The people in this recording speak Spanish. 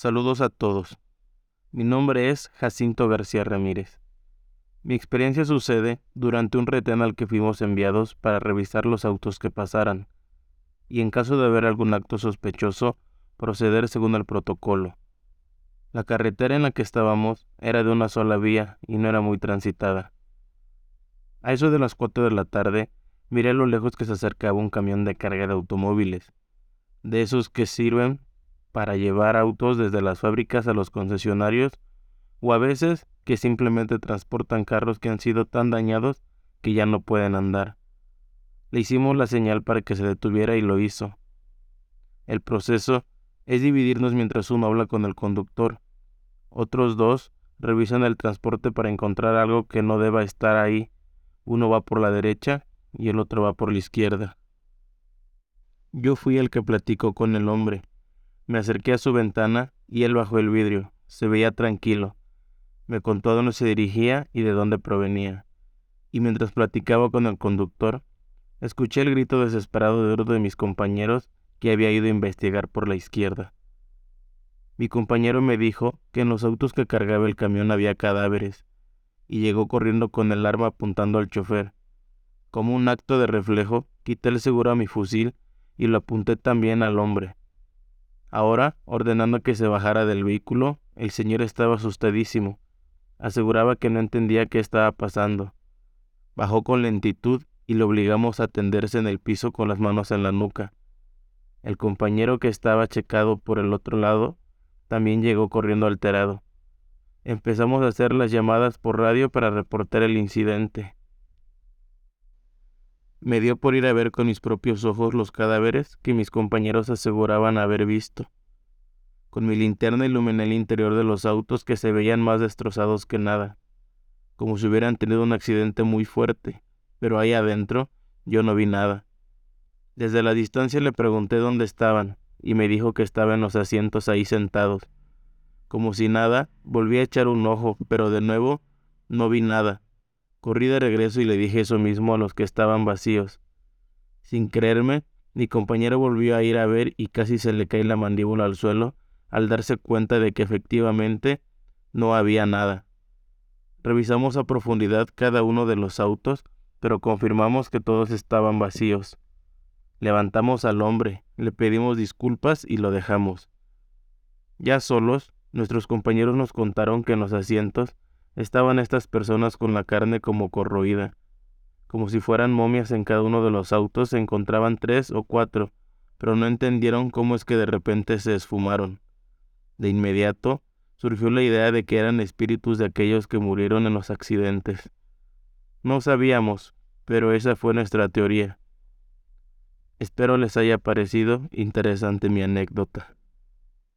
Saludos a todos. Mi nombre es Jacinto García Ramírez. Mi experiencia sucede durante un retén al que fuimos enviados para revisar los autos que pasaran, y en caso de haber algún acto sospechoso, proceder según el protocolo. La carretera en la que estábamos era de una sola vía y no era muy transitada. A eso de las cuatro de la tarde, miré a lo lejos que se acercaba un camión de carga de automóviles, de esos que sirven para llevar autos desde las fábricas a los concesionarios o a veces que simplemente transportan carros que han sido tan dañados que ya no pueden andar. Le hicimos la señal para que se detuviera y lo hizo. El proceso es dividirnos mientras uno habla con el conductor. Otros dos revisan el transporte para encontrar algo que no deba estar ahí. Uno va por la derecha y el otro va por la izquierda. Yo fui el que platicó con el hombre me acerqué a su ventana y él bajó el vidrio. Se veía tranquilo. Me contó a dónde se dirigía y de dónde provenía. Y mientras platicaba con el conductor, escuché el grito desesperado de uno de mis compañeros que había ido a investigar por la izquierda. Mi compañero me dijo que en los autos que cargaba el camión había cadáveres, y llegó corriendo con el arma apuntando al chofer. Como un acto de reflejo, quité el seguro a mi fusil y lo apunté también al hombre. Ahora, ordenando que se bajara del vehículo, el señor estaba asustadísimo. Aseguraba que no entendía qué estaba pasando. Bajó con lentitud y lo obligamos a tenderse en el piso con las manos en la nuca. El compañero que estaba checado por el otro lado también llegó corriendo alterado. Empezamos a hacer las llamadas por radio para reportar el incidente. Me dio por ir a ver con mis propios ojos los cadáveres que mis compañeros aseguraban haber visto. Con mi linterna iluminé el interior de los autos que se veían más destrozados que nada, como si hubieran tenido un accidente muy fuerte, pero ahí adentro yo no vi nada. Desde la distancia le pregunté dónde estaban, y me dijo que estaban en los asientos ahí sentados. Como si nada, volví a echar un ojo, pero de nuevo no vi nada. Corrí de regreso y le dije eso mismo a los que estaban vacíos. Sin creerme, mi compañero volvió a ir a ver y casi se le cae la mandíbula al suelo al darse cuenta de que efectivamente no había nada. Revisamos a profundidad cada uno de los autos, pero confirmamos que todos estaban vacíos. Levantamos al hombre, le pedimos disculpas y lo dejamos. Ya solos, nuestros compañeros nos contaron que en los asientos estaban estas personas con la carne como corroída. Como si fueran momias en cada uno de los autos se encontraban tres o cuatro, pero no entendieron cómo es que de repente se esfumaron. De inmediato surgió la idea de que eran espíritus de aquellos que murieron en los accidentes. No sabíamos, pero esa fue nuestra teoría. Espero les haya parecido interesante mi anécdota.